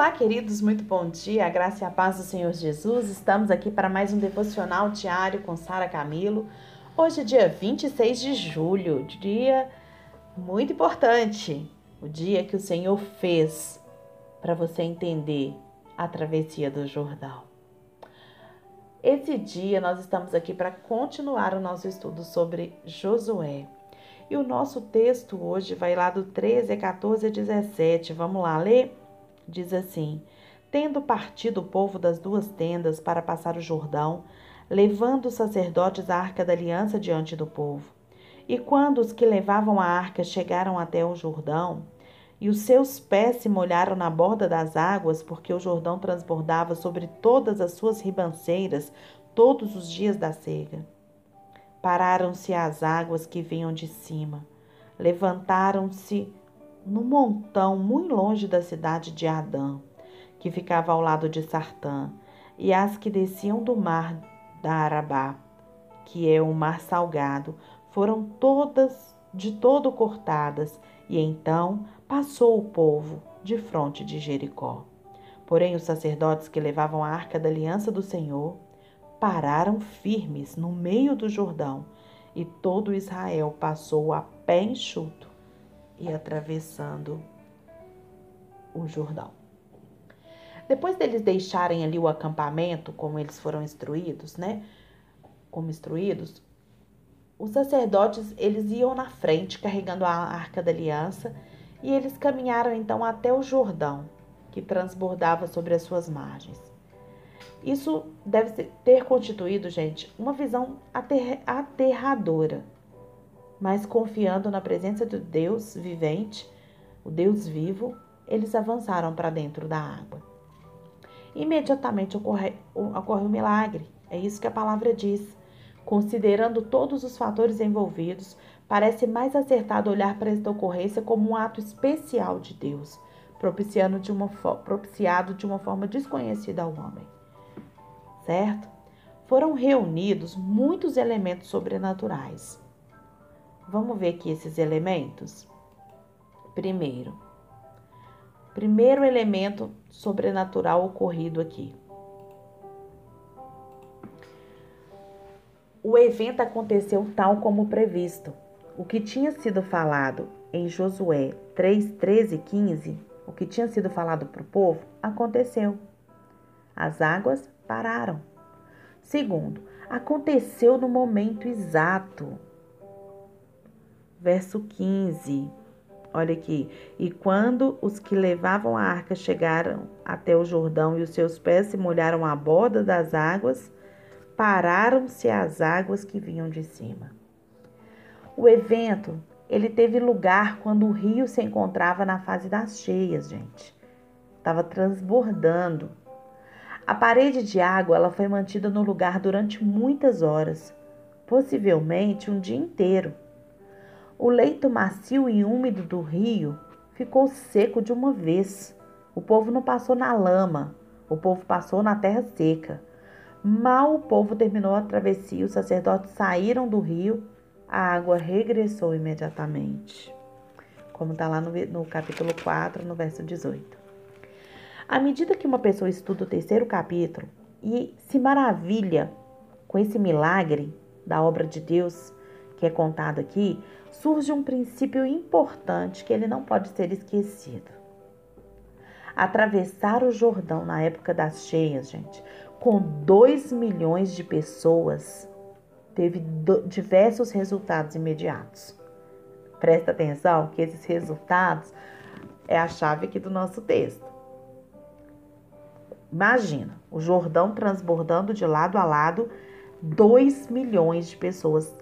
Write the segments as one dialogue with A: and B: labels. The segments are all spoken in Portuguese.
A: Olá, queridos, muito bom dia. A graça e a paz do Senhor Jesus. Estamos aqui para mais um devocional diário com Sara Camilo. Hoje é dia 26 de julho, dia muito importante, o dia que o Senhor fez para você entender a travessia do Jordão. Esse dia nós estamos aqui para continuar o nosso estudo sobre Josué. E o nosso texto hoje vai lá do 13 a 14 a 17. Vamos lá ler? Diz assim: Tendo partido o povo das duas tendas para passar o Jordão, levando os sacerdotes a arca da aliança diante do povo. E quando os que levavam a arca chegaram até o Jordão, e os seus pés se molharam na borda das águas, porque o Jordão transbordava sobre todas as suas ribanceiras todos os dias da cega. Pararam-se as águas que vinham de cima, levantaram-se no montão muito longe da cidade de Adã, que ficava ao lado de Sartã, e as que desciam do mar da Arabá, que é o mar salgado, foram todas de todo cortadas, e então passou o povo de fronte de Jericó. Porém, os sacerdotes que levavam a arca da aliança do Senhor pararam firmes no meio do Jordão, e todo Israel passou a pé enxuto e atravessando o Jordão. Depois deles deixarem ali o acampamento, como eles foram instruídos, né? Como instruídos, os sacerdotes eles iam na frente carregando a arca da aliança e eles caminharam então até o Jordão, que transbordava sobre as suas margens. Isso deve ter constituído, gente, uma visão aterradora mas confiando na presença do Deus vivente, o Deus vivo, eles avançaram para dentro da água. Imediatamente ocorre, ocorre um milagre, é isso que a palavra diz. Considerando todos os fatores envolvidos, parece mais acertado olhar para esta ocorrência como um ato especial de Deus, propiciando de uma, propiciado de uma forma desconhecida ao homem. Certo? Foram reunidos muitos elementos sobrenaturais Vamos ver aqui esses elementos? Primeiro, primeiro elemento sobrenatural ocorrido aqui. O evento aconteceu tal como previsto. O que tinha sido falado em Josué 3, 13 e 15, o que tinha sido falado para o povo, aconteceu. As águas pararam. Segundo, aconteceu no momento exato verso 15. Olha aqui. E quando os que levavam a arca chegaram até o Jordão e os seus pés se molharam à borda das águas, pararam-se as águas que vinham de cima. O evento, ele teve lugar quando o rio se encontrava na fase das cheias, gente. Estava transbordando. A parede de água, ela foi mantida no lugar durante muitas horas, possivelmente um dia inteiro. O leito macio e úmido do rio ficou seco de uma vez. O povo não passou na lama, o povo passou na terra seca. Mal o povo terminou a travessia, os sacerdotes saíram do rio, a água regressou imediatamente. Como está lá no, no capítulo 4, no verso 18. À medida que uma pessoa estuda o terceiro capítulo e se maravilha com esse milagre da obra de Deus que é contado aqui, surge um princípio importante que ele não pode ser esquecido. Atravessar o Jordão na época das cheias, gente, com 2 milhões de pessoas, teve diversos resultados imediatos. Presta atenção que esses resultados é a chave aqui do nosso texto. Imagina, o Jordão transbordando de lado a lado, 2 milhões de pessoas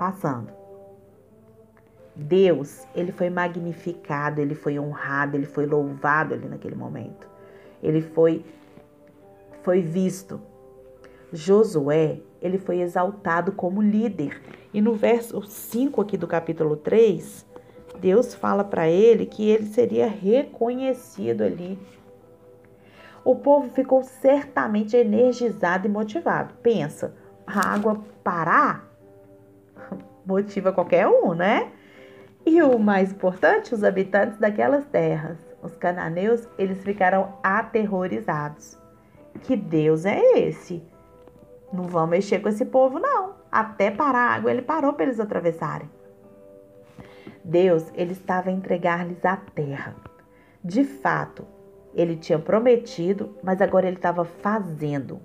A: passando. Deus, ele foi magnificado, ele foi honrado, ele foi louvado ali naquele momento. Ele foi foi visto. Josué, ele foi exaltado como líder. E no verso 5 aqui do capítulo 3, Deus fala para ele que ele seria reconhecido ali. O povo ficou certamente energizado e motivado. Pensa, a água parar motiva qualquer um, né? E o mais importante, os habitantes daquelas terras os cananeus, eles ficaram aterrorizados. Que Deus é esse? Não vão mexer com esse povo, não. Até parar a água, ele parou para eles atravessarem. Deus, ele estava a entregar-lhes a terra. De fato, ele tinha prometido, mas agora ele estava fazendo.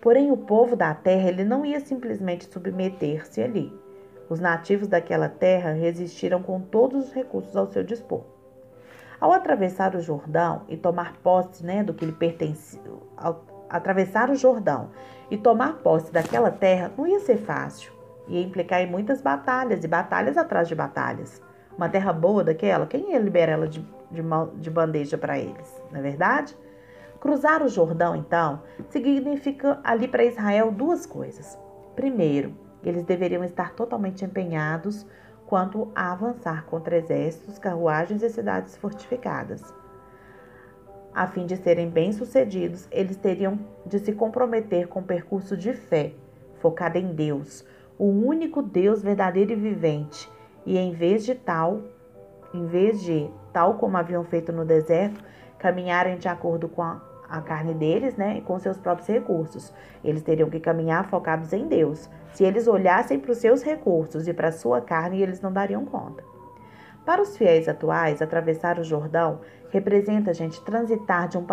A: Porém, o povo da terra, ele não ia simplesmente submeter-se ali. Os nativos daquela terra resistiram com todos os recursos ao seu dispor. Ao atravessar o Jordão e tomar posse né, do que lhe pertencia, atravessar o Jordão e tomar posse daquela terra não ia ser fácil. Ia implicar em muitas batalhas e batalhas atrás de batalhas. Uma terra boa daquela, quem ia liberar ela de, de, de bandeja para eles, não é verdade? Cruzar o Jordão, então, significa ali para Israel duas coisas. Primeiro, eles deveriam estar totalmente empenhados quanto a avançar contra exércitos, carruagens e cidades fortificadas. A fim de serem bem-sucedidos, eles teriam de se comprometer com o percurso de fé, focado em Deus, o único Deus verdadeiro e vivente, e em vez de tal, em vez de, tal como haviam feito no deserto, caminharem de acordo com a, a carne deles, né, com seus próprios recursos. Eles teriam que caminhar focados em Deus. Se eles olhassem para os seus recursos e para a sua carne, eles não dariam conta. Para os fiéis atuais, atravessar o Jordão representa a gente transitar de um,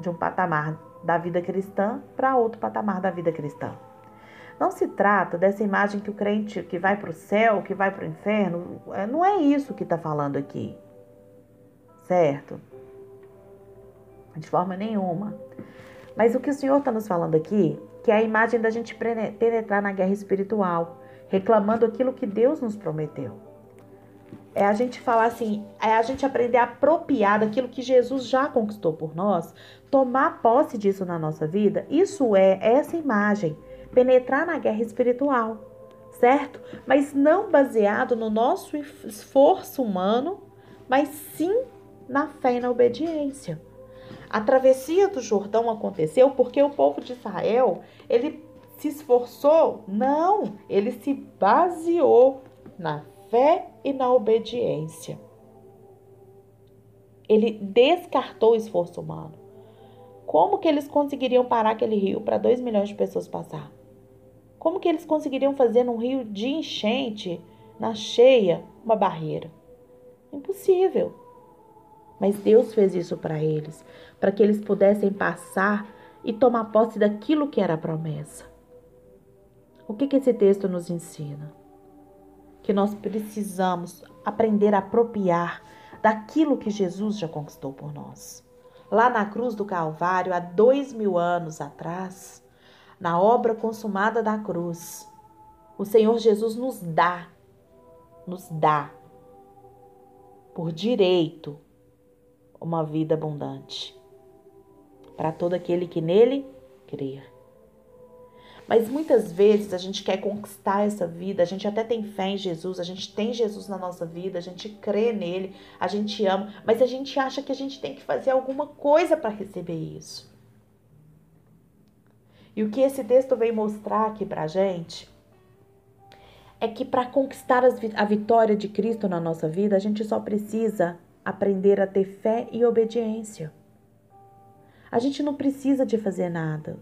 A: de um patamar da vida cristã para outro patamar da vida cristã. Não se trata dessa imagem que o crente que vai para o céu, que vai para o inferno, é, não é isso que está falando aqui, certo? De forma nenhuma. Mas o que o Senhor está nos falando aqui, que é a imagem da gente penetrar na guerra espiritual, reclamando aquilo que Deus nos prometeu. É a gente falar assim, é a gente aprender a apropriar daquilo que Jesus já conquistou por nós, tomar posse disso na nossa vida. Isso é essa imagem, penetrar na guerra espiritual, certo? Mas não baseado no nosso esforço humano, mas sim na fé e na obediência. A travessia do Jordão aconteceu porque o povo de Israel, ele se esforçou? Não, ele se baseou na fé e na obediência. Ele descartou o esforço humano. Como que eles conseguiriam parar aquele rio para 2 milhões de pessoas passar? Como que eles conseguiriam fazer num rio de enchente, na cheia, uma barreira? Impossível. Mas Deus fez isso para eles, para que eles pudessem passar e tomar posse daquilo que era a promessa. O que, que esse texto nos ensina? Que nós precisamos aprender a apropriar daquilo que Jesus já conquistou por nós. Lá na cruz do Calvário, há dois mil anos atrás, na obra consumada da cruz, o Senhor Jesus nos dá, nos dá, por direito, uma vida abundante para todo aquele que nele crer. Mas muitas vezes a gente quer conquistar essa vida, a gente até tem fé em Jesus, a gente tem Jesus na nossa vida, a gente crê nele, a gente ama, mas a gente acha que a gente tem que fazer alguma coisa para receber isso. E o que esse texto vem mostrar aqui para gente é que para conquistar a vitória de Cristo na nossa vida, a gente só precisa aprender a ter fé e obediência. A gente não precisa de fazer nada.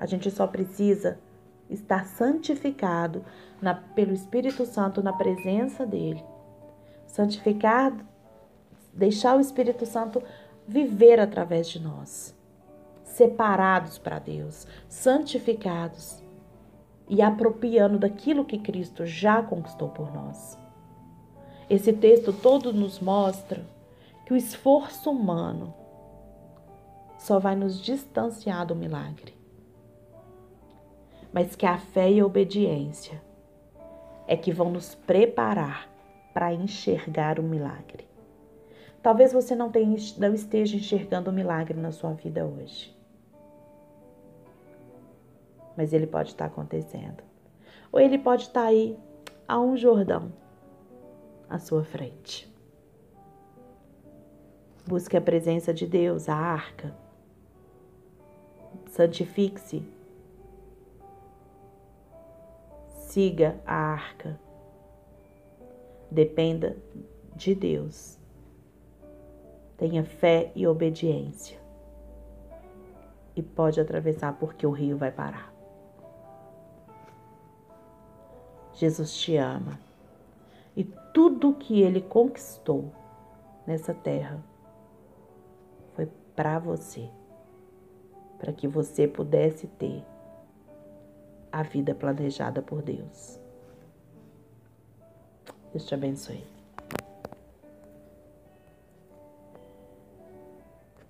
A: A gente só precisa estar santificado na, pelo Espírito Santo na presença dele. Santificado, deixar o Espírito Santo viver através de nós. Separados para Deus, santificados e apropriando daquilo que Cristo já conquistou por nós. Esse texto todo nos mostra que o esforço humano só vai nos distanciar do milagre, mas que a fé e a obediência é que vão nos preparar para enxergar o milagre. Talvez você não, tenha, não esteja enxergando o milagre na sua vida hoje. Mas ele pode estar acontecendo. Ou ele pode estar aí a um Jordão à sua frente. Busque a presença de Deus, a arca. Santifique-se. Siga a arca. Dependa de Deus. Tenha fé e obediência. E pode atravessar porque o rio vai parar. Jesus te ama. E tudo que ele conquistou nessa terra para você, para que você pudesse ter a vida planejada por Deus. Deus te abençoe.